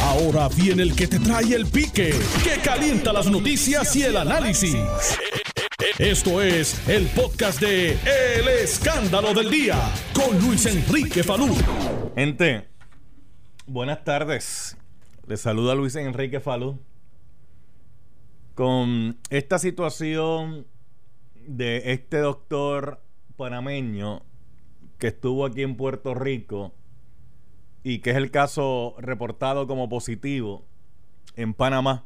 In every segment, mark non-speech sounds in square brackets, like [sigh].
Ahora viene el que te trae el pique, que calienta las noticias y el análisis. Esto es el podcast de El Escándalo del Día con Luis Enrique Falú. Gente, buenas tardes. Les saluda Luis Enrique Falú. Con esta situación de este doctor panameño que estuvo aquí en Puerto Rico y que es el caso reportado como positivo en Panamá.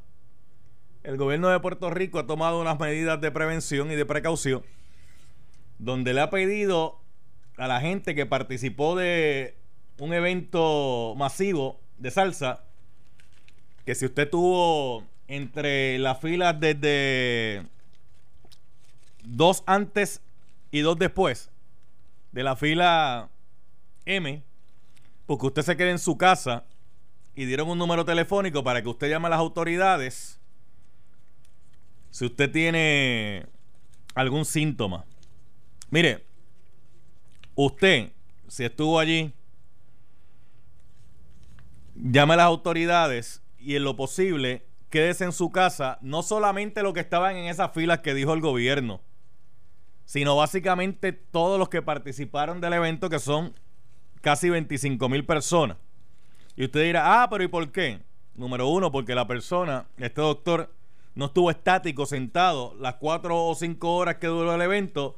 El gobierno de Puerto Rico ha tomado unas medidas de prevención y de precaución donde le ha pedido a la gente que participó de un evento masivo de salsa que si usted tuvo entre las filas desde dos antes y dos después de la fila M, porque usted se quede en su casa y dieron un número telefónico para que usted llame a las autoridades si usted tiene algún síntoma. Mire, usted, si estuvo allí, llame a las autoridades y en lo posible quédese en su casa, no solamente los que estaban en esas filas que dijo el gobierno, sino básicamente todos los que participaron del evento, que son casi 25 mil personas. Y usted dirá, ah, pero ¿y por qué? Número uno, porque la persona, este doctor, no estuvo estático sentado las cuatro o cinco horas que duró el evento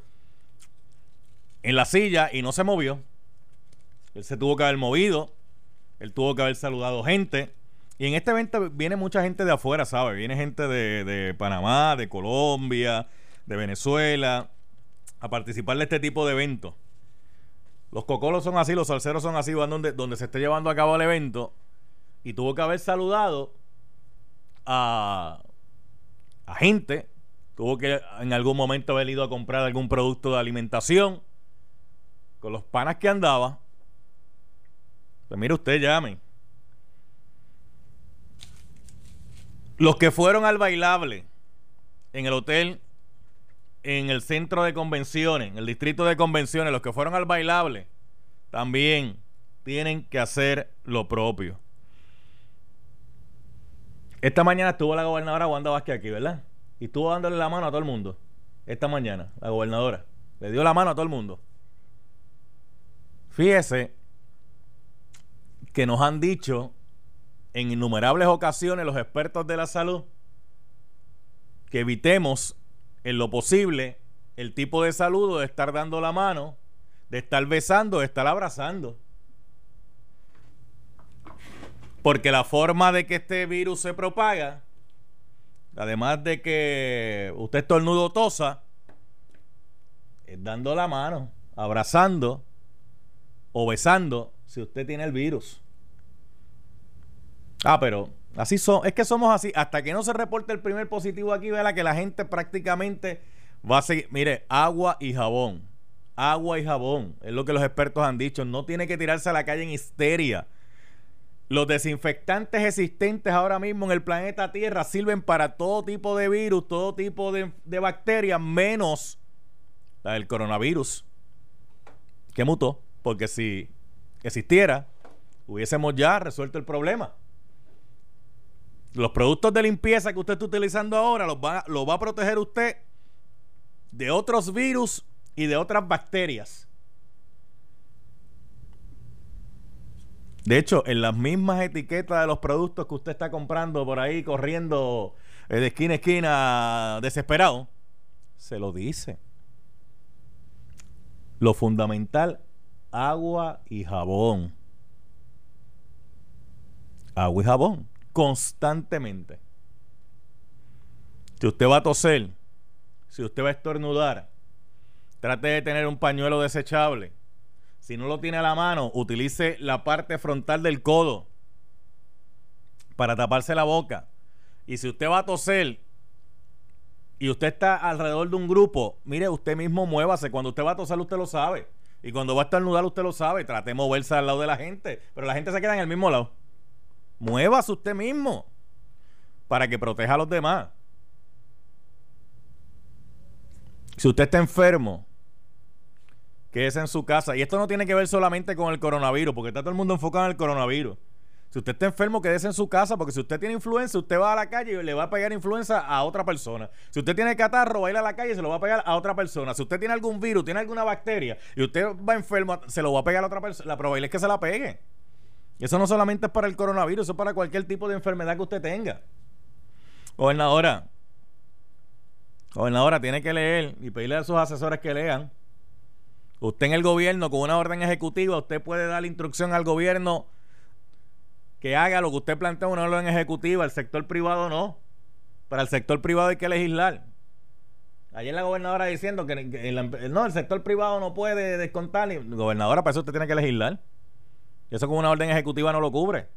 en la silla y no se movió. Él se tuvo que haber movido, él tuvo que haber saludado gente. Y en este evento viene mucha gente de afuera, ¿sabe? Viene gente de, de Panamá, de Colombia, de Venezuela, a participar de este tipo de eventos. Los cocolos son así, los salseros son así, van donde, donde se esté llevando a cabo el evento. Y tuvo que haber saludado a, gente. Tuvo que en algún momento haber ido a comprar algún producto de alimentación. Con los panas que andaba. Pues mire usted, llame. Los que fueron al bailable en el hotel en el centro de convenciones, en el distrito de convenciones, los que fueron al bailable, también tienen que hacer lo propio. Esta mañana estuvo la gobernadora Wanda Vázquez aquí, ¿verdad? Y estuvo dándole la mano a todo el mundo. Esta mañana, la gobernadora. Le dio la mano a todo el mundo. Fíjese que nos han dicho en innumerables ocasiones los expertos de la salud que evitemos en lo posible el tipo de saludo de estar dando la mano, de estar besando, de estar abrazando. Porque la forma de que este virus se propaga, además de que usted estornudo tosa, es dando la mano, abrazando o besando si usted tiene el virus. Ah, pero Así son, es que somos así. Hasta que no se reporte el primer positivo aquí, vea que la gente prácticamente va a seguir. Mire, agua y jabón. Agua y jabón. Es lo que los expertos han dicho. No tiene que tirarse a la calle en histeria. Los desinfectantes existentes ahora mismo en el planeta Tierra sirven para todo tipo de virus, todo tipo de, de bacterias, menos la del coronavirus, que mutó. Porque si existiera, hubiésemos ya resuelto el problema los productos de limpieza que usted está utilizando ahora los va, va a proteger usted de otros virus y de otras bacterias. De hecho, en las mismas etiquetas de los productos que usted está comprando por ahí, corriendo eh, de esquina a esquina, desesperado, se lo dice. Lo fundamental, agua y jabón. Agua y jabón constantemente. Si usted va a toser, si usted va a estornudar, trate de tener un pañuelo desechable. Si no lo tiene a la mano, utilice la parte frontal del codo para taparse la boca. Y si usted va a toser y usted está alrededor de un grupo, mire, usted mismo muévase. Cuando usted va a toser, usted lo sabe. Y cuando va a estornudar, usted lo sabe. Trate de moverse al lado de la gente. Pero la gente se queda en el mismo lado. Muévase usted mismo para que proteja a los demás. Si usted está enfermo, quédese en su casa. Y esto no tiene que ver solamente con el coronavirus, porque está todo el mundo enfocado en el coronavirus. Si usted está enfermo, quédese en su casa, porque si usted tiene influenza, usted va a la calle y le va a pegar influenza a otra persona. Si usted tiene catarro, va a ir a la calle y se lo va a pegar a otra persona. Si usted tiene algún virus, tiene alguna bacteria y usted va enfermo, se lo va a pegar a otra persona. La probabilidad es que se la pegue. Eso no solamente es para el coronavirus, eso es para cualquier tipo de enfermedad que usted tenga. Gobernadora, gobernadora, tiene que leer y pedirle a sus asesores que lean. Usted en el gobierno, con una orden ejecutiva, usted puede dar instrucción al gobierno que haga lo que usted plantea una orden ejecutiva, el sector privado no. Para el sector privado hay que legislar. Ayer la gobernadora diciendo que, no, el sector privado no puede descontar. Gobernadora, para eso usted tiene que legislar. Y eso con una orden ejecutiva no lo cubre.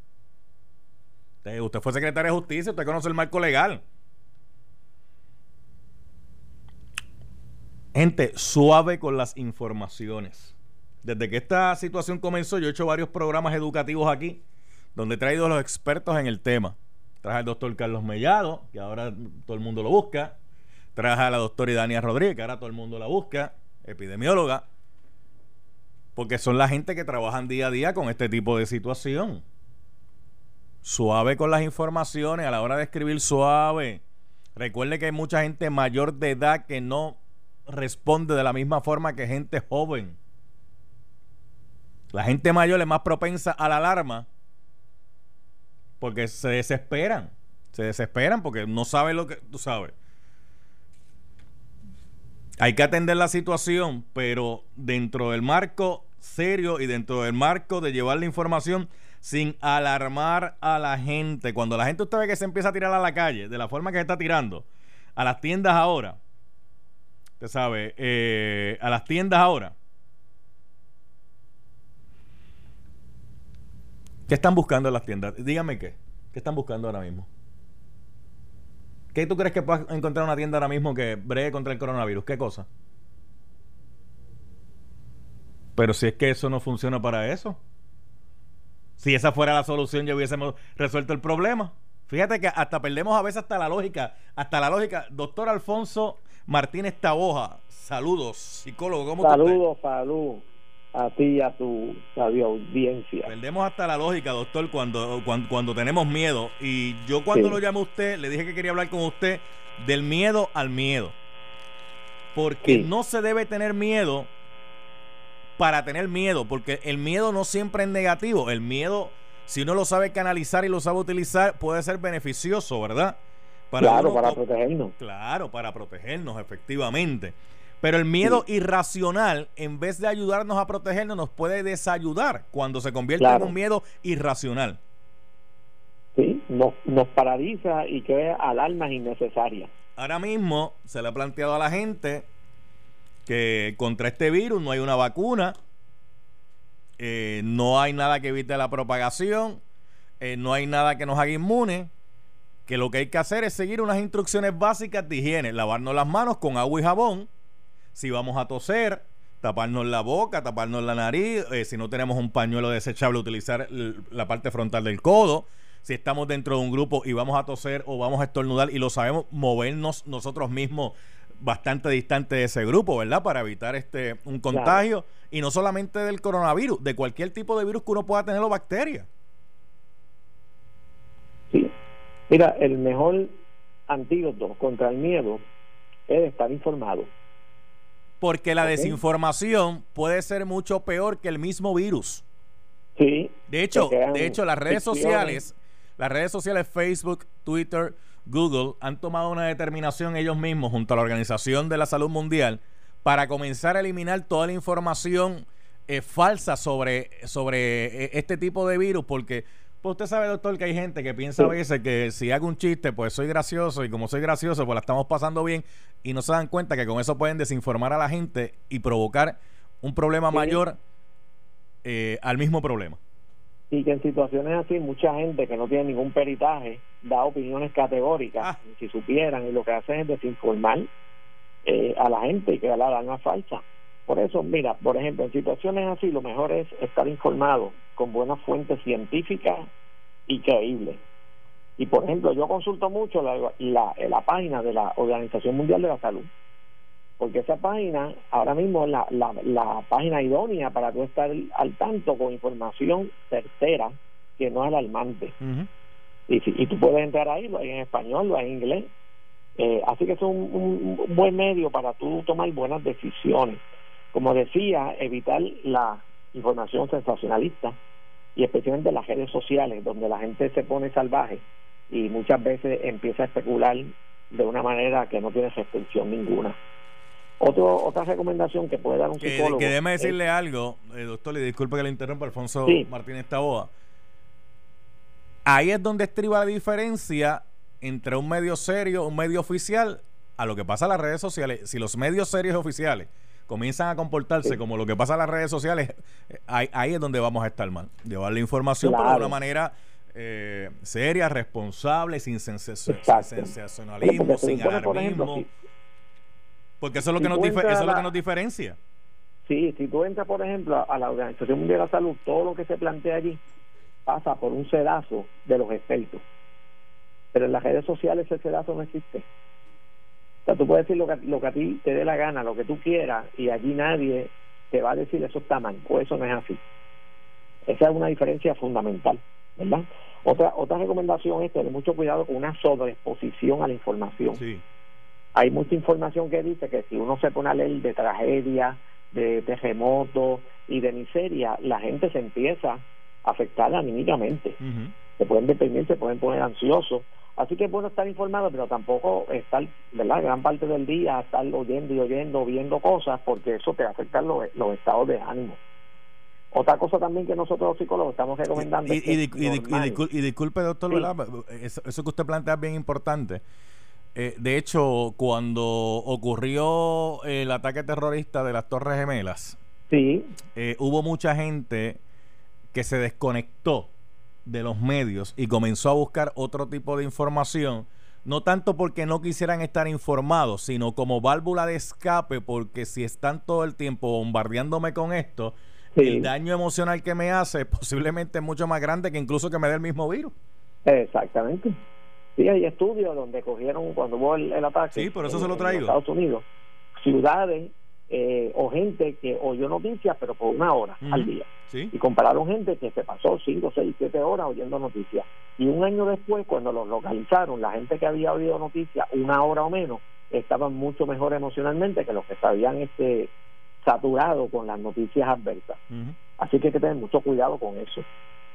Usted, fue secretario de justicia, usted conoce el marco legal. Gente, suave con las informaciones. Desde que esta situación comenzó, yo he hecho varios programas educativos aquí donde he traído a los expertos en el tema. Traje al doctor Carlos Mellado, que ahora todo el mundo lo busca. Traje a la doctora Idania Rodríguez, que ahora todo el mundo la busca, epidemióloga. Porque son la gente que trabajan día a día con este tipo de situación. Suave con las informaciones, a la hora de escribir suave. Recuerde que hay mucha gente mayor de edad que no responde de la misma forma que gente joven. La gente mayor es más propensa a la alarma porque se desesperan. Se desesperan porque no saben lo que tú sabes. Hay que atender la situación, pero dentro del marco serio y dentro del marco de llevar la información sin alarmar a la gente. Cuando la gente usted ve que se empieza a tirar a la calle, de la forma que se está tirando, a las tiendas ahora, usted sabe, eh, a las tiendas ahora, ¿Qué están buscando en las tiendas? Dígame qué. ¿Qué están buscando ahora mismo? ¿Qué tú crees que puedas encontrar una tienda ahora mismo que bregue contra el coronavirus? ¿Qué cosa? Pero si es que eso no funciona para eso. Si esa fuera la solución, ya hubiésemos resuelto el problema. Fíjate que hasta perdemos a veces hasta la lógica. Hasta la lógica. Doctor Alfonso Martínez Taboja, saludos, psicólogo. ¿cómo saludos, saludos a ti y a tu audiencia. Perdemos hasta la lógica, doctor, cuando, cuando, tenemos miedo. Y yo cuando lo llamé a usted, le dije que quería hablar con usted del miedo al miedo. Porque no se debe tener miedo para tener miedo, porque el miedo no siempre es negativo. El miedo, si uno lo sabe canalizar y lo sabe utilizar, puede ser beneficioso, ¿verdad? claro, para protegernos. Claro, para protegernos, efectivamente. Pero el miedo irracional, en vez de ayudarnos a protegernos, nos puede desayudar cuando se convierte en un miedo irracional. Sí, nos, nos paraliza y crea alarmas innecesarias. Ahora mismo se le ha planteado a la gente que contra este virus no hay una vacuna, eh, no hay nada que evite la propagación, eh, no hay nada que nos haga inmune, que lo que hay que hacer es seguir unas instrucciones básicas de higiene, lavarnos las manos con agua y jabón, si vamos a toser, taparnos la boca, taparnos la nariz, eh, si no tenemos un pañuelo desechable, utilizar la parte frontal del codo. Si estamos dentro de un grupo y vamos a toser o vamos a estornudar y lo sabemos, movernos nosotros mismos bastante distante de ese grupo, ¿verdad? Para evitar este un contagio y no solamente del coronavirus, de cualquier tipo de virus que uno pueda tener o bacteria. Sí. Mira, el mejor antídoto contra el miedo es estar informado. Porque la desinformación puede ser mucho peor que el mismo virus. Sí. De hecho, de hecho las redes sociales, las redes sociales Facebook, Twitter, Google han tomado una determinación ellos mismos junto a la Organización de la Salud Mundial para comenzar a eliminar toda la información eh, falsa sobre, sobre eh, este tipo de virus porque pues usted sabe, doctor, que hay gente que piensa a veces que si hago un chiste, pues soy gracioso y como soy gracioso, pues la estamos pasando bien y no se dan cuenta que con eso pueden desinformar a la gente y provocar un problema mayor eh, al mismo problema. Y que en situaciones así, mucha gente que no tiene ningún peritaje da opiniones categóricas, ah. si supieran, y lo que hacen es desinformar eh, a la gente y que la dan a falsa. Por eso, mira, por ejemplo, en situaciones así, lo mejor es estar informado con buenas fuentes científicas y creíbles. Y por ejemplo, yo consulto mucho la, la, la, página de la Organización Mundial de la Salud, porque esa página ahora mismo es la, la, la página idónea para tú estar al tanto con información certera, que no es alarmante. y, y tú puedes entrar ahí, lo hay en español, lo hay en inglés. Eh, así que es un, un, buen medio para tú tomar buenas decisiones. Como decía, evitar la información sensacionalista y especialmente las redes sociales, donde la gente se pone salvaje y muchas veces empieza a especular de una manera que no tiene restricción ninguna. Otro, otra recomendación que puede dar un que, psicólogo. Que déjeme decirle algo, eh, doctor, le disculpe que le interrumpa, Alfonso Martínez Taboa. Ahí es donde estriba la diferencia entre un medio serio, un medio oficial, a lo que pasa en las redes sociales. Si los medios serios oficiales comienzan a comportarse como lo que pasa en las redes sociales, eh, ahí, es donde vamos a estar mal. Llevar la información pero de una manera eh, seria, responsable, sin sensacionalismo, sin alarmismo. Porque eso es lo que, nos, eso es lo que nos diferencia. Sí, si tú entras, por ejemplo, a la Organización Mundial de la Salud, todo lo que se plantea allí pasa por un sedazo de los expertos. Pero en las redes sociales ese sedazo no existe. O sea, tú puedes decir lo que, lo que a ti te dé la gana, lo que tú quieras, y allí nadie te va a decir eso está mal, o eso no es así. Esa es una diferencia fundamental, ¿verdad? Otra, otra recomendación es tener mucho cuidado con una sobreexposición a la información. Sí hay mucha información que dice que si uno se pone a leer de tragedia, de terremoto y de miseria, la gente se empieza a afectar anímicamente. Se pueden deprimir, se pueden poner ansiosos. Así que es bueno estar informado, pero tampoco estar, ¿verdad? Gran parte del día estar oyendo y oyendo, viendo cosas, porque eso te afecta los, los estados de ánimo. Otra cosa también que nosotros los psicólogos estamos recomendando. Y, y, disculpe, doctor, eso, eso, que usted plantea es bien importante. Eh, de hecho, cuando ocurrió el ataque terrorista de las Torres Gemelas, sí. Eh, hubo mucha gente que se desconectó de los medios y comenzó a buscar otro tipo de información, no tanto porque no quisieran estar informados, sino como válvula de escape, porque si están todo el tiempo bombardeándome con esto, el daño emocional que me hace posiblemente es mucho más grande que incluso que me dé el mismo virus. Exactamente. Sí, hay estudios donde cogieron cuando hubo el, ataque. Sí, por eso se lo traigo. Estados Unidos, ciudades eh, o gente que oyó noticias, pero por una hora al día. Y compararon gente que se pasó 5, 6, 7 horas oyendo noticias. Y un año después, cuando los localizaron, la gente que había oído noticias una hora o menos, estaban mucho mejor emocionalmente que los que se habían este, saturado con las noticias adversas. Así que hay que tener mucho cuidado con eso.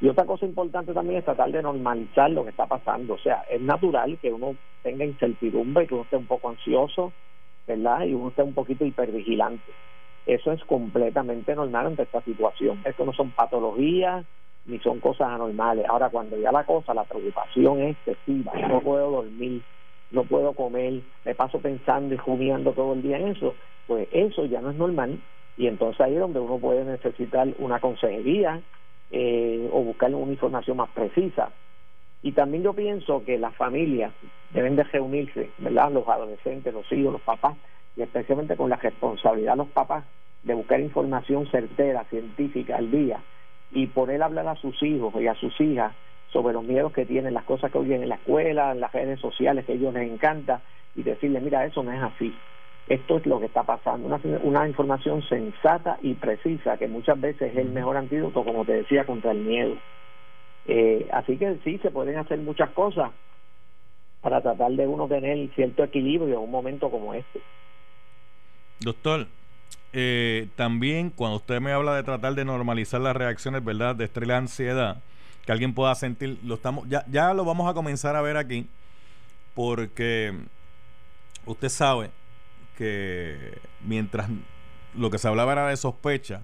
Y otra cosa importante también es tratar de normalizar lo que está pasando. O sea, es natural que uno tenga incertidumbre que uno esté un poco ansioso, ¿verdad? Y uno esté un poquito hipervigilante. Eso es completamente normal ante esta situación. Esto no son patologías ni son cosas anormales. Ahora, cuando ya la cosa, la preocupación es excesiva, no puedo dormir, no puedo comer, me paso pensando y jugueando todo el día en eso, pues eso ya no es normal. Y entonces ahí es donde uno puede necesitar una consejería, eh, o buscar una información más precisa. Y también yo pienso que las familias deben de reunirse, ¿verdad? Los adolescentes, los hijos, los papás, y especialmente con la responsabilidad de los papás de buscar información certera, científica al día y poder hablar a sus hijos y a sus hijas sobre los miedos que tienen, las cosas que oyen en la escuela, en las redes sociales que a ellos les encanta y decirles, mira, eso no es así esto es lo que está pasando, una, una información sensata y precisa que muchas veces es el mejor antídoto, como te decía, contra el miedo. Eh, así que sí, se pueden hacer muchas cosas para tratar de uno tener cierto equilibrio en un momento como este. Doctor, eh, también cuando usted me habla de tratar de normalizar las reacciones, ¿verdad? De estrés ansiedad, que alguien pueda sentir, lo estamos, ya, ya lo vamos a comenzar a ver aquí, porque usted sabe que mientras lo que se hablaba era de sospecha,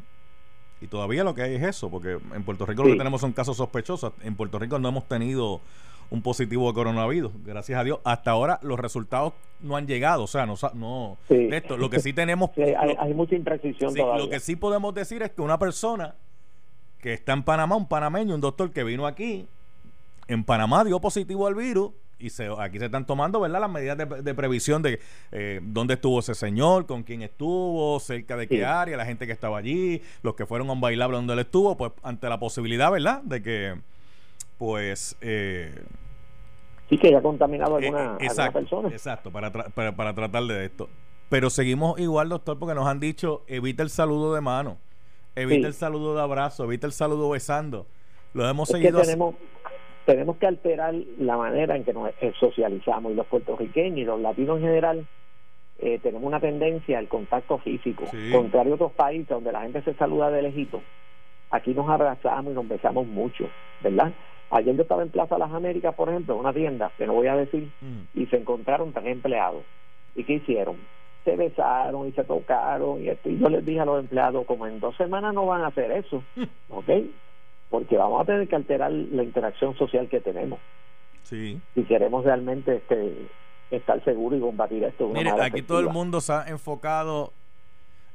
y todavía lo que hay es eso, porque en Puerto Rico lo que tenemos son casos sospechosos. En Puerto Rico no hemos tenido un positivo de coronavirus, gracias a Dios. Hasta ahora los resultados no han llegado, o sea, no, no esto, lo que sí tenemos... hay, mucha imprecisión Lo que sí podemos decir es que una persona que está en Panamá, un panameño, un doctor que vino aquí, en Panamá dio positivo al virus, y se, aquí se están tomando verdad las medidas de, previsión de eh, dónde estuvo ese señor, con quién estuvo, cerca de qué área, la gente que estaba allí, los que fueron a un bailable donde él estuvo, pues ante la posibilidad, ¿verdad?, de que, pues... Eh, sí, que haya contaminado a eh, alguna, exacto, persona. Exacto, para, para, para tratar de esto. Pero seguimos igual, doctor, porque nos han dicho, evita el saludo de mano, evita el saludo de abrazo, evita el saludo besando Lo hemos seguido. Que tenemos, tenemos que alterar la manera en que nos socializamos y los puertorriqueños y los latinos en general eh, tenemos una tendencia al contacto físico, contrario a otros países donde la gente se saluda de lejito. Aquí nos abrazamos y nos besamos mucho, ¿verdad? Ayer yo estaba en Plaza Las Américas, por ejemplo, en una tienda, que no voy a decir, mm. y se encontraron tres empleados. ¿Y qué hicieron? Se besaron y se tocaron y esto. Y yo les dije a los empleados, como en dos semanas no van a hacer eso, ¿ok? Porque vamos a tener que alterar la interacción social que tenemos. Sí. Si queremos realmente este, estar seguros y combatir esto. Mire, aquí todo el mundo se ha enfocado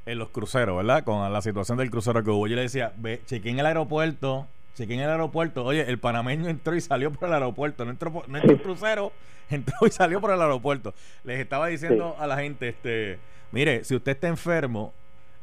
en los cruceros, ¿verdad? Con la situación del crucero que hubo. Yo le decía, ve, chequé en el aeropuerto Chequé en el aeropuerto. Oye, el panameño entró y salió por el aeropuerto. No entró, no entró el crucero, [laughs] entró y salió por el aeropuerto. Les estaba diciendo a la gente, este, mire, si usted está enfermo,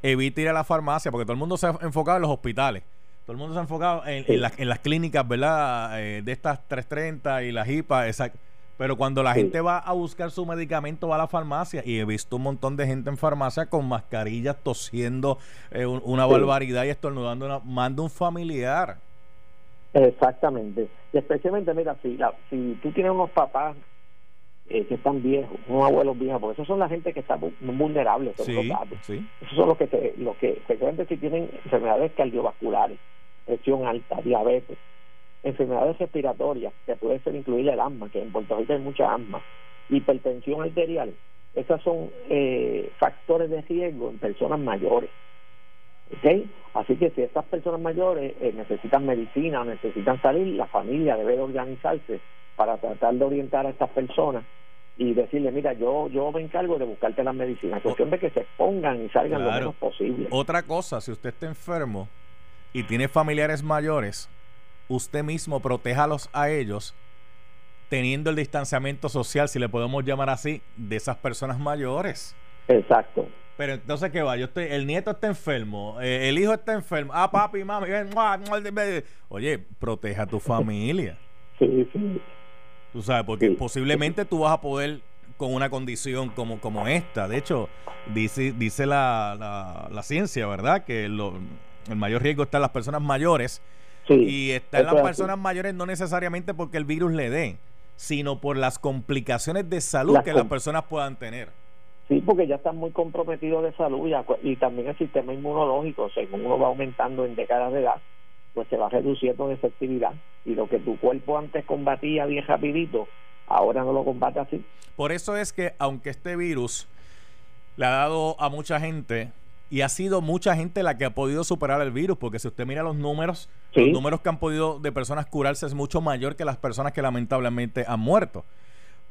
evite ir a la farmacia, porque todo el mundo se ha enfocado en los hospitales. Todo el mundo se ha enfocado en, las, clínicas, ¿verdad? Eh, de estas 330 y las HIPA, exacto. Pero cuando la gente va a buscar su medicamento, va a la farmacia y he visto un montón de gente en farmacia con mascarillas tosiendo eh, una barbaridad y estornudando. Una, manda un familiar. Exactamente. Y especialmente, mira, si, si tú tienes unos papás eh, que están viejos, unos abuelos viejos, porque esos son la gente que está vulnerable, sí, Esos son los que, se, los que, especialmente si tienen enfermedades cardiovasculares, presión alta, diabetes, enfermedades respiratorias, que puede ser incluida el asma, que en Puerto Rico hay mucha asma, hipertensión arterial, esos son eh, factores de riesgo en personas mayores. ¿Okay? Así que si estas personas mayores eh, necesitan medicina o necesitan salir, la familia debe de organizarse para tratar de orientar a estas personas y decirle, mira, yo yo me encargo de buscarte las medicinas. Cuestión de que se pongan y salgan lo menos posible. Otra cosa, si usted está enfermo y tiene familiares mayores, usted mismo protéjalos a ellos teniendo el distanciamiento social, si le podemos llamar así, de esas personas mayores. Exacto. Pero entonces, ¿qué va? Yo estoy, el nieto está enfermo, eh, el hijo está enfermo. Ah, papi, mami, oye, proteja a tu familia. Sí, sí. Tú sabes, porque posiblemente tú vas a poder con una condición como, como esta. De hecho, dice, dice la, la, ciencia, ¿verdad? Que el mayor riesgo está en las personas mayores. y está en las personas mayores no necesariamente porque el virus le dé, sino por las complicaciones de salud que las personas puedan tener. Sí, porque ya están muy comprometidos de salud y también el sistema inmunológico, según uno va aumentando en décadas de edad, pues se va reduciendo en efectividad. Y lo que tu cuerpo antes combatía bien rapidito, ahora no lo combate así. Por eso es que aunque este virus le ha dado a mucha gente y ha sido mucha gente la que ha podido superar el virus, porque si usted mira los números, los números que han podido de personas curarse es mucho mayor que las personas que lamentablemente han muerto.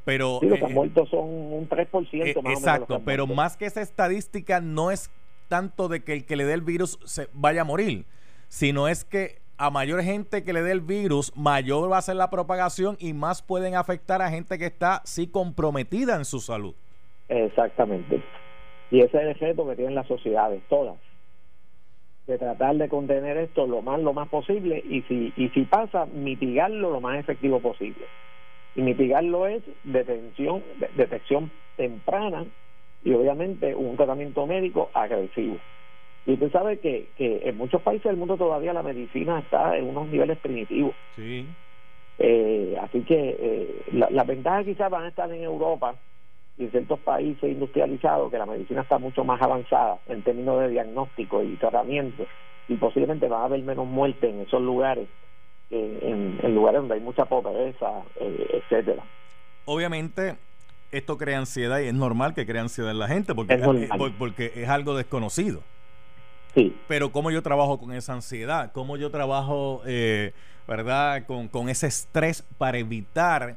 Pero, sí, los que han eh, muerto son un 3% más Exacto, pero más que esa estadística no es tanto de que el que le dé el virus se vaya a morir, sino es que a mayor gente que le dé el virus, mayor va a ser la propagación y más pueden afectar a gente que está sí comprometida en su salud. Exactamente. Y ese es el reto que tienen las sociedades, todas, de tratar de contener esto lo más lo más posible y si y si pasa mitigarlo lo más efectivo posible y mitigarlo es detención, detección temprana y obviamente un tratamiento médico agresivo. Y usted sabe que, que en muchos países del mundo todavía la medicina está en unos niveles primitivos. Sí. Eh, así que eh, las ventajas quizás van a estar en Europa y en ciertos países industrializados que la medicina está mucho más avanzada en términos de diagnóstico y tratamiento y posiblemente va a haber menos muerte en esos lugares en, lugares donde hay mucha pobreza, eh, etcétera. Obviamente, esto crea ansiedad y es normal que crea ansiedad en la gente porque es, porque es algo desconocido. Sí. Pero cómo yo trabajo con esa ansiedad, cómo yo trabajo, eh, ¿verdad? Con, con ese estrés para evitar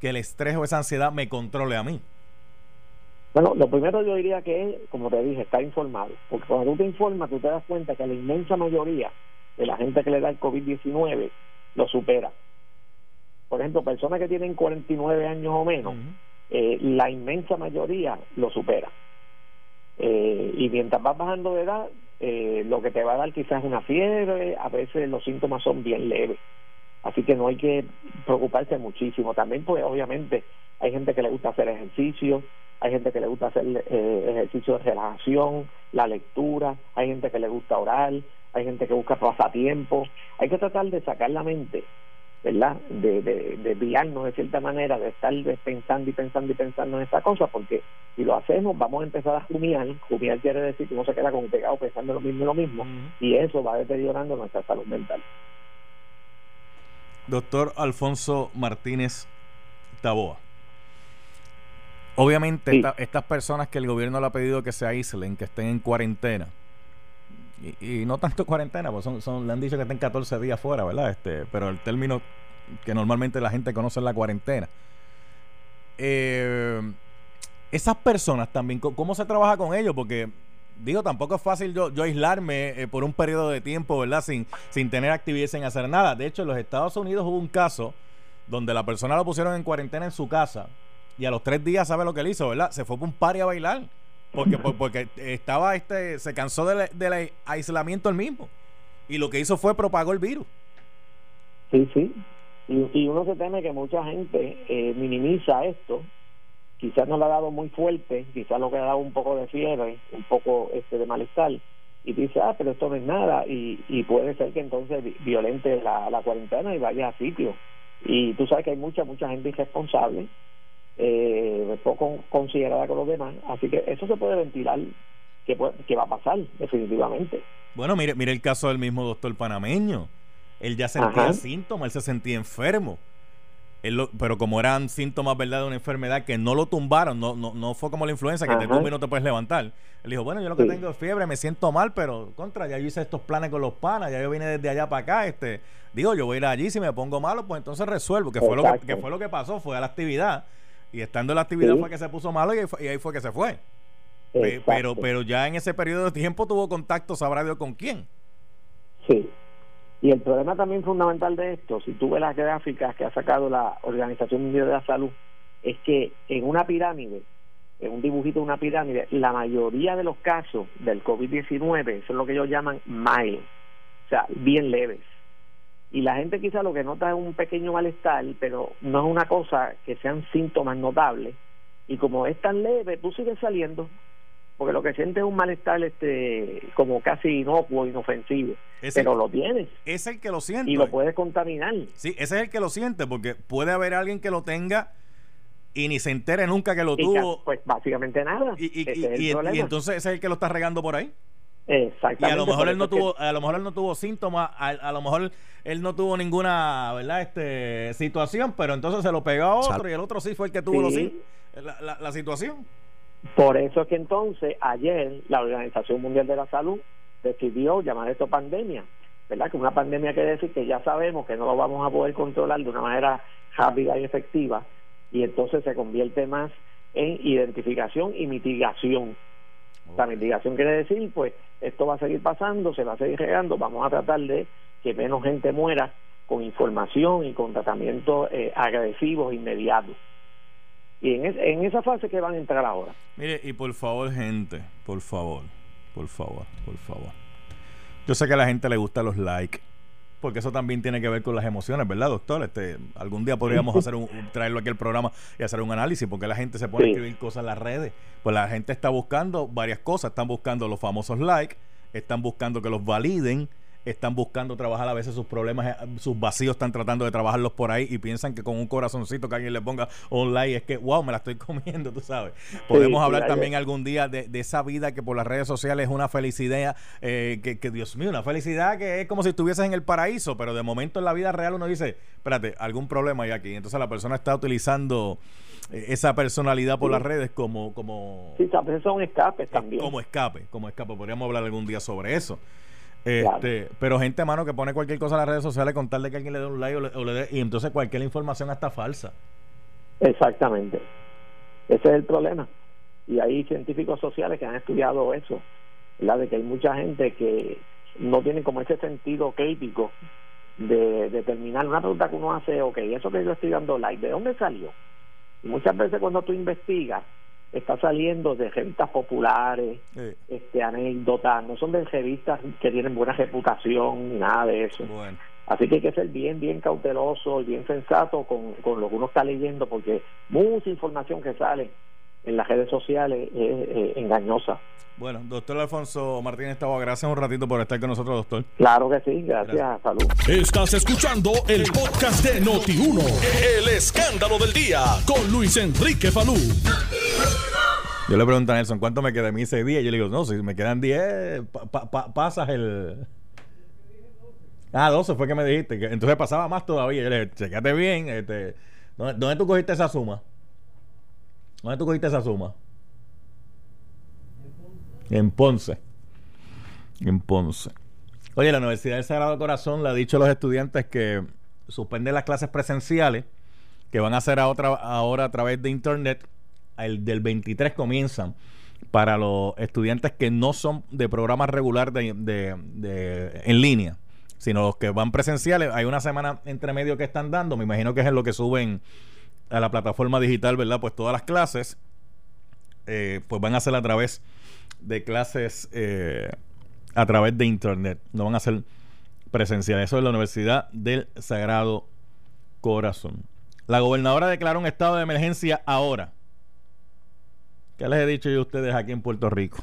que el estrés o esa ansiedad me controle a mí. Bueno, lo primero yo diría que es, como te dije, estar informado. Porque cuando tú te informas, tú te das cuenta que la inmensa mayoría de la gente que le da el COVID-19 lo supera. Por ejemplo, personas que tienen 49 años o menos, eh, la inmensa mayoría lo supera. Eh, y mientras vas bajando de edad, eh, lo que te va a dar quizás es una fiebre, a veces los síntomas son bien leves. Así que no hay que preocuparse muchísimo. También, pues obviamente, hay gente que le gusta hacer ejercicio, hay gente que le gusta hacer ejercicio de relajación, la lectura, hay gente que le gusta orar, hay gente que busca pasatiempo, hay que tratar de sacar la mente, ¿verdad? De, de, de de cierta manera, de estar pensando y pensando y pensando en esa cosa, porque si lo hacemos vamos a empezar a jumiar, jumiar quiere decir que uno se queda como pegado pensando lo mismo y lo mismo, y eso va deteriorando nuestra salud mental. Doctor Alfonso Martínez Taboa. Obviamente, estas personas que el gobierno le ha pedido que se aíslen, que estén en cuarentena, y, no tanto cuarentena, pues son, son, le han dicho que estén 14 días fuera, ¿verdad? Este, pero el término que normalmente la gente conoce es la cuarentena. Eh, esas personas también, ¿cómo se trabaja con ellos? Porque, digo, tampoco es fácil yo, yo aislarme eh, por un periodo de tiempo, ¿verdad? Sin, sin tener actividad, sin hacer nada. De hecho, en los Estados Unidos hubo un caso donde la persona lo pusieron en cuarentena en su casa y a los tres días, ¿sabe lo que él hizo, verdad? Se fue por un party a bailar. Porque, porque estaba este, se cansó del, aislamiento el mismo. Y lo que hizo fue propagó el virus. Sí, sí. Y, uno se teme que mucha gente eh, minimiza esto. Quizás no le ha dado muy fuerte, quizás lo que ha dado un poco de fiebre, un poco este de malestar. Y dice, ah, pero esto no es nada. Y, y puede ser que entonces violente la, la cuarentena y vaya a sitio. Y tú sabes que hay mucha, mucha gente irresponsable eh, poco considerada con los demás. Así que eso se puede ventilar, que, que va a pasar definitivamente. Bueno, mire, mire el caso del mismo doctor panameño. Él ya sentía síntomas, él se sentía enfermo. Él pero como eran síntomas, ¿verdad?, de una enfermedad que no lo tumbaron, no, no, no fue como la influenza, que te tumba y no te puedes levantar. Él dijo, bueno, yo lo que tengo es fiebre, me siento mal, pero contra, ya yo hice estos planes con los panas, ya yo vine desde allá para acá, este, digo, yo voy a ir allí, si me pongo malo, pues entonces resuelvo, que fue, lo que, que, fue lo que pasó, fue a la actividad y estando en la actividad fue que se puso malo y, ahí fue que se fue. Pero, pero ya en ese periodo de tiempo tuvo contacto, sabrá Dios con quién. Sí. Y el problema también fundamental de esto, si tú ves las gráficas que ha sacado la Organización Mundial de la Salud, es que en una pirámide, en un dibujito de una pirámide, la mayoría de los casos del COVID-19 son lo que ellos llaman mild, o sea, bien leves y la gente quizá lo que nota es un pequeño malestar, pero no es una cosa que sean síntomas notables. Y como es tan leve, tú sigues saliendo, porque lo que sientes es un malestar este como casi inocuo, inofensivo, pero lo tienes. Es el que lo siente. Y lo puedes contaminar. Sí, ese es el que lo siente, porque puede haber alguien que lo tenga y ni se entere nunca que lo tuvo. pues básicamente nada. Y, y, y entonces ese es el que lo está regando por ahí. Exactamente. Y a lo mejor él no tuvo, a lo mejor él no tuvo síntomas, a, lo mejor él no tuvo ninguna, ¿verdad? Este situación, pero entonces se lo pegó a otro y el otro sí fue el que tuvo la, la, situación. Por eso es que entonces ayer la Organización Mundial de la Salud decidió llamar esto pandemia, ¿verdad? Que una pandemia quiere decir que ya sabemos que no lo vamos a poder controlar de una manera rápida y efectiva y entonces se convierte más en identificación y mitigación la mitigación quiere decir, pues, esto va a seguir pasando, se va a seguir regando, vamos a tratar de que menos gente muera con información y con tratamientos eh, agresivos inmediatos. Y en, en esa fase que van a entrar ahora. Mire, y por favor, gente, por favor, por favor, por favor. Yo sé que a la gente le gusta los likes porque eso también tiene que ver con las emociones, ¿verdad, doctor? Este, algún día podríamos hacer un, traerlo aquí al programa y hacer un análisis, porque la gente se pone a escribir cosas en las redes. Pues la gente está buscando varias cosas, están buscando los famosos likes, están buscando que los validen, están buscando trabajar a veces sus problemas, eh, sus vacíos están tratando de trabajarlos por ahí y piensan que con un corazoncito que alguien le ponga online es que, wow, me la estoy [laughs] comiendo, tú sabes. Podemos hablar también algún día de, esa vida que por las redes sociales es una felicidad, eh, que, que, Dios mío, una felicidad que es como si estuvieses en el paraíso, pero de momento en la vida real uno dice, espérate, algún problema hay aquí. Entonces la persona está utilizando eh, esa personalidad por las redes como como sí, son escapes también. como escape como escape. Podríamos hablar algún día sobre eso este, Pero gente, mano, que pone cualquier cosa en las redes sociales con tal de que alguien le dé un like o le, dé, y entonces cualquier información hasta falsa. Exactamente. Ese es el problema. Y hay científicos sociales que han estudiado eso, la De que hay mucha gente que no tiene como ese sentido crítico de determinar una pregunta que uno hace, ok, eso que yo estoy dando like, ¿de dónde salió? Y muchas veces cuando tú investigas, está saliendo de revistas populares, este anécdotas, no son de revistas que tienen buena reputación ni nada de eso. Así que hay que ser bien, bien cauteloso y bien sensato con, con lo que uno está leyendo, porque mucha información que sale en las redes sociales es engañosa. Bueno, doctor Alfonso Martínez estaba gracias un ratito por estar con nosotros, doctor. Claro que sí, gracias, salud. Estás escuchando el podcast de Noti1, el escándalo del día, con Luis Enrique Falú. Yo le pregunto a Nelson, ¿cuánto me queda a mí ese día? Yo le digo, no, si me quedan 10, pasas el... Ah, 12 fue que me dijiste. entonces pasaba más todavía. Yo le dije, checate bien. Este, ¿dónde, ¿Dónde tú cogiste esa suma? ¿Dónde tú cogiste esa suma? En Ponce. En Ponce. Oye, la Universidad del Sagrado Corazón le ha dicho a los estudiantes que suspende las clases presenciales, que van a hacer ahora a través de internet. El del 23 comienzan para los estudiantes que no son de programa regular de, en línea, sino los que van presenciales. Hay una semana entre medio que están dando, me imagino que es en lo que suben a la plataforma digital, ¿verdad? Pues todas las clases, eh, pues van a ser a través de clases eh, a través de internet. No van a ser presenciales. Eso es la Universidad del Sagrado Corazón. La gobernadora declaró un estado de emergencia ahora. ¿Qué les he dicho yo a ustedes aquí en Puerto Rico?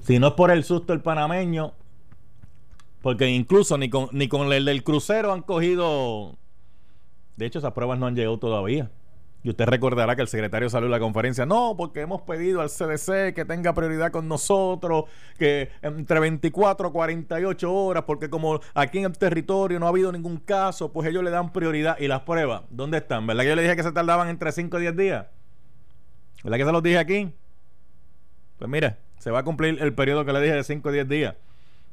Si no es por el susto el panameño, porque incluso ni con, ni con el del crucero han cogido. De hecho, esas pruebas no han llegado todavía. Y usted recordará que el secretario salió en la conferencia, no, porque hemos pedido al CDC que tenga prioridad con nosotros, que entre 24 a 48 horas, porque como aquí en el territorio no ha habido ningún caso, pues ellos le dan prioridad. ¿Y las pruebas? ¿Dónde están? ¿Verdad que yo le dije que se tardaban entre 5 y 10 días? ¿Verdad que se los dije aquí? Pues mira, se va a cumplir el periodo que le dije de 5 y 10 días,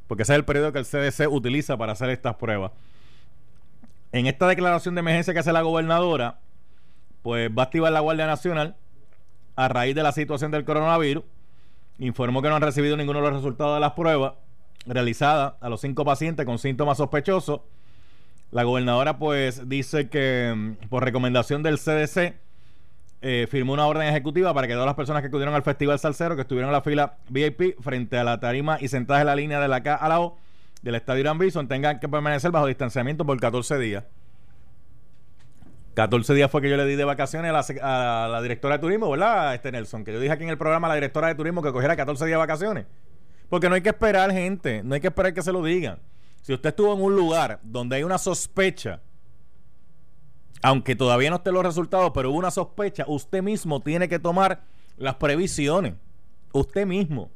porque ese es el periodo que el CDC utiliza para hacer estas pruebas. En esta declaración de emergencia que hace la gobernadora, pues va a activar la Guardia Nacional a raíz de la situación del coronavirus. Informó que no han recibido ninguno de los resultados de las pruebas realizadas a los cinco pacientes con síntomas sospechosos. La gobernadora pues dice que mm, por recomendación del CDC eh, firmó una orden ejecutiva para que todas las personas que acudieron al Festival Salcero, que estuvieron en la fila VIP frente a la tarima y sentadas en la línea de la K a la O del Estadio Irán Bison, tengan que permanecer bajo distanciamiento por 14 días. 14 días fue que yo le di de vacaciones a la, directora de turismo, ¿verdad, este Nelson? Que yo dije aquí en el programa a la directora de turismo que cogiera 14 días de vacaciones. Porque no hay que esperar, gente. No hay que esperar que se lo digan. Si usted estuvo en un lugar donde hay una sospecha, aunque todavía no estén los resultados, pero hubo una sospecha, usted mismo tiene que tomar las previsiones. Usted mismo.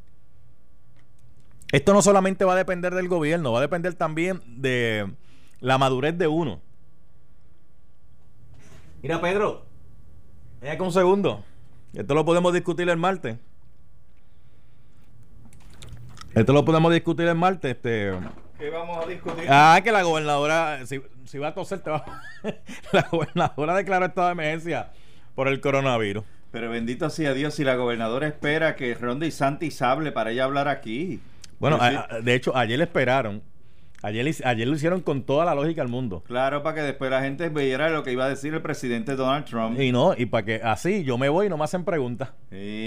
Esto no solamente va a depender del gobierno, va a depender también de la madurez de uno. Mira, Pedro, ven acá un segundo. Esto lo podemos discutir el martes. Esto lo podemos discutir el martes. Este. ¿Qué vamos a discutir? Ah, que la gobernadora, si, va a toser, te va. [laughs] la gobernadora declaró estado de emergencia por el coronavirus. Pero bendito sea Dios si la gobernadora espera que Ronda y Santis hable para ella hablar aquí. Bueno, de hecho, ayer le esperaron Ayer, lo hicieron con toda la lógica del mundo. Claro, para que después la gente viera lo que iba a decir el presidente Donald Trump. Y no, y para que así yo me voy y no me hacen preguntas.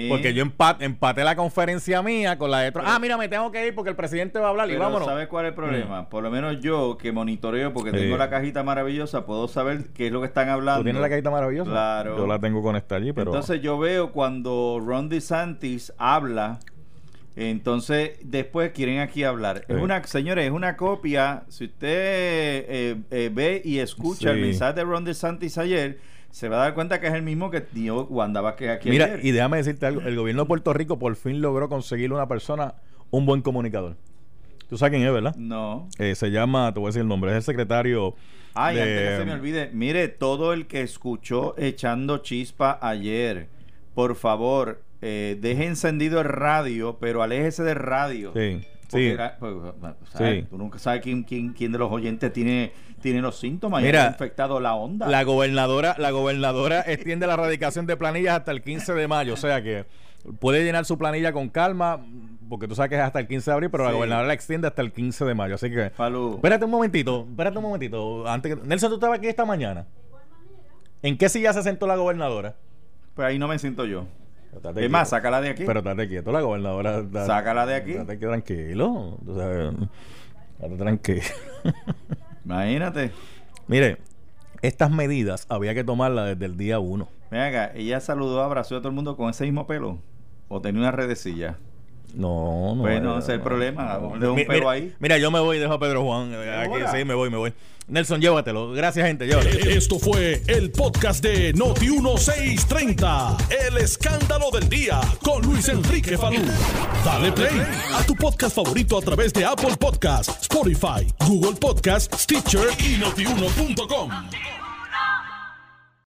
Porque yo empate, empaté la conferencia mía con la de Trump. Ah, mira, me tengo que ir porque el presidente va a hablar y vámonos. ¿Sabes cuál es el problema? Mm. Por lo menos yo que monitoreo porque tengo la cajita maravillosa, puedo saber qué es lo que están hablando. ¿Tú tienes la cajita maravillosa? Claro. Yo la tengo conectada allí, pero. Entonces yo veo cuando Ron DeSantis habla entonces, después quieren aquí hablar. Es una, señores, es una copia. Si usted eh, eh, ve y escucha el mensaje de Ron DeSantis ayer, se va a dar cuenta que es el mismo que dio Wanda Vázquez aquí Mira, y déjame decirte algo. El gobierno de Puerto Rico por fin logró conseguirle a una persona un buen comunicador. Tú sabes quién es, ¿verdad? No. Eh, se llama, te voy a decir el nombre, es el secretario. Ay, antes que se me olvide. Mire, todo el que escuchó echando chispa ayer, por favor, eh, deje encendido el radio, pero aléjese del radio. Sí. Sí. Pues, Tú nunca sabes quién, quién, quién de los oyentes tiene, tiene los síntomas Mira, y ha infectado la onda. La gobernadora, la gobernadora [laughs] extiende la erradicación de planillas hasta el 15 de mayo. O sea que puede llenar su planilla con calma, porque tú sabes que es hasta el 15 de abril, pero la gobernadora la extiende hasta el 15 de mayo. Así que. Espérate un momentito, espérate un momentito. Antes que, Nelson, tú estabas aquí esta mañana. ¿En qué silla se sentó la gobernadora? Pues ahí no me siento yo. Es más, sácala de aquí. Pero estate quieto, la gobernadora. sácala de aquí. Estate tranquilo. O sea, estate tranquilo. Imagínate. Mire, estas medidas había que tomarlas desde el día uno. Venga, ella saludó, abrazó a todo el mundo con ese mismo pelo. ¿O tenía una redecilla? No, no. Bueno, ese es el problema. de un mira, pelo ahí. Mira, yo me voy, dejo a Pedro Juan. Aquí, sí, me voy, me voy. Nelson, llévatelo. Gracias, gente. Esto fue el podcast de Noti 1630. El escándalo del día con Luis Enrique Falú. Dale play a tu podcast favorito a través de Apple Podcasts, Spotify, Google Podcasts, Stitcher y notiuno.com.